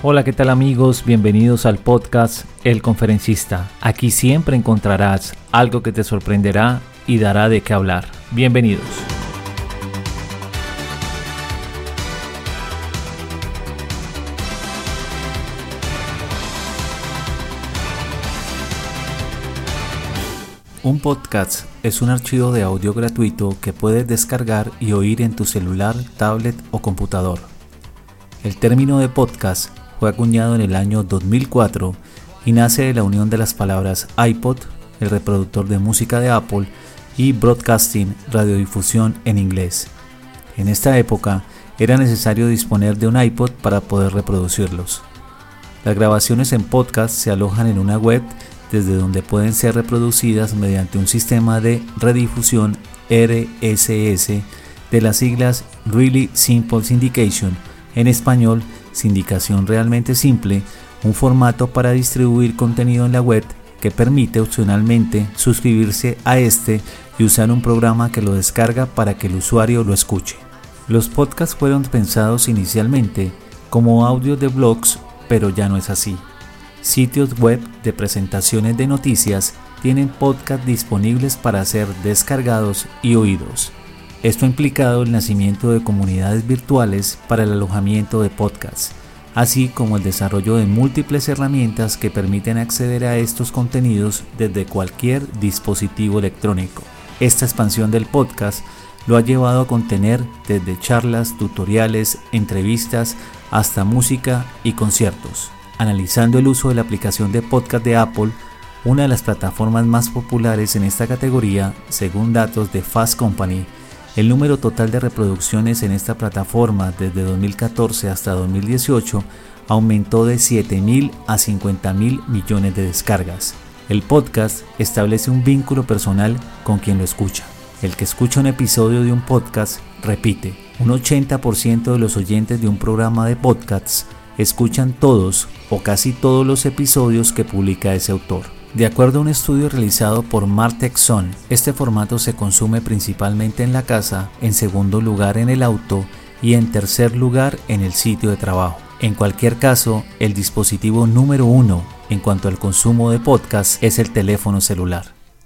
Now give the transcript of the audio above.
Hola, ¿qué tal amigos? Bienvenidos al podcast El Conferencista. Aquí siempre encontrarás algo que te sorprenderá y dará de qué hablar. Bienvenidos. Un podcast es un archivo de audio gratuito que puedes descargar y oír en tu celular, tablet o computador. El término de podcast fue acuñado en el año 2004 y nace de la unión de las palabras iPod, el reproductor de música de Apple, y broadcasting, radiodifusión en inglés. En esta época era necesario disponer de un iPod para poder reproducirlos. Las grabaciones en podcast se alojan en una web desde donde pueden ser reproducidas mediante un sistema de redifusión RSS de las siglas Really Simple Syndication, en español Sindicación Realmente Simple, un formato para distribuir contenido en la web que permite opcionalmente suscribirse a este y usar un programa que lo descarga para que el usuario lo escuche. Los podcasts fueron pensados inicialmente como audios de blogs, pero ya no es así. Sitios web de presentaciones de noticias tienen podcasts disponibles para ser descargados y oídos. Esto ha implicado el nacimiento de comunidades virtuales para el alojamiento de podcasts, así como el desarrollo de múltiples herramientas que permiten acceder a estos contenidos desde cualquier dispositivo electrónico. Esta expansión del podcast lo ha llevado a contener desde charlas, tutoriales, entrevistas, hasta música y conciertos. Analizando el uso de la aplicación de podcast de Apple, una de las plataformas más populares en esta categoría, según datos de Fast Company, el número total de reproducciones en esta plataforma desde 2014 hasta 2018 aumentó de 7.000 a 50.000 millones de descargas. El podcast establece un vínculo personal con quien lo escucha. El que escucha un episodio de un podcast repite. Un 80% de los oyentes de un programa de podcasts escuchan todos o casi todos los episodios que publica ese autor. De acuerdo a un estudio realizado por Martexon, este formato se consume principalmente en la casa, en segundo lugar en el auto y en tercer lugar en el sitio de trabajo. En cualquier caso, el dispositivo número uno en cuanto al consumo de podcast es el teléfono celular.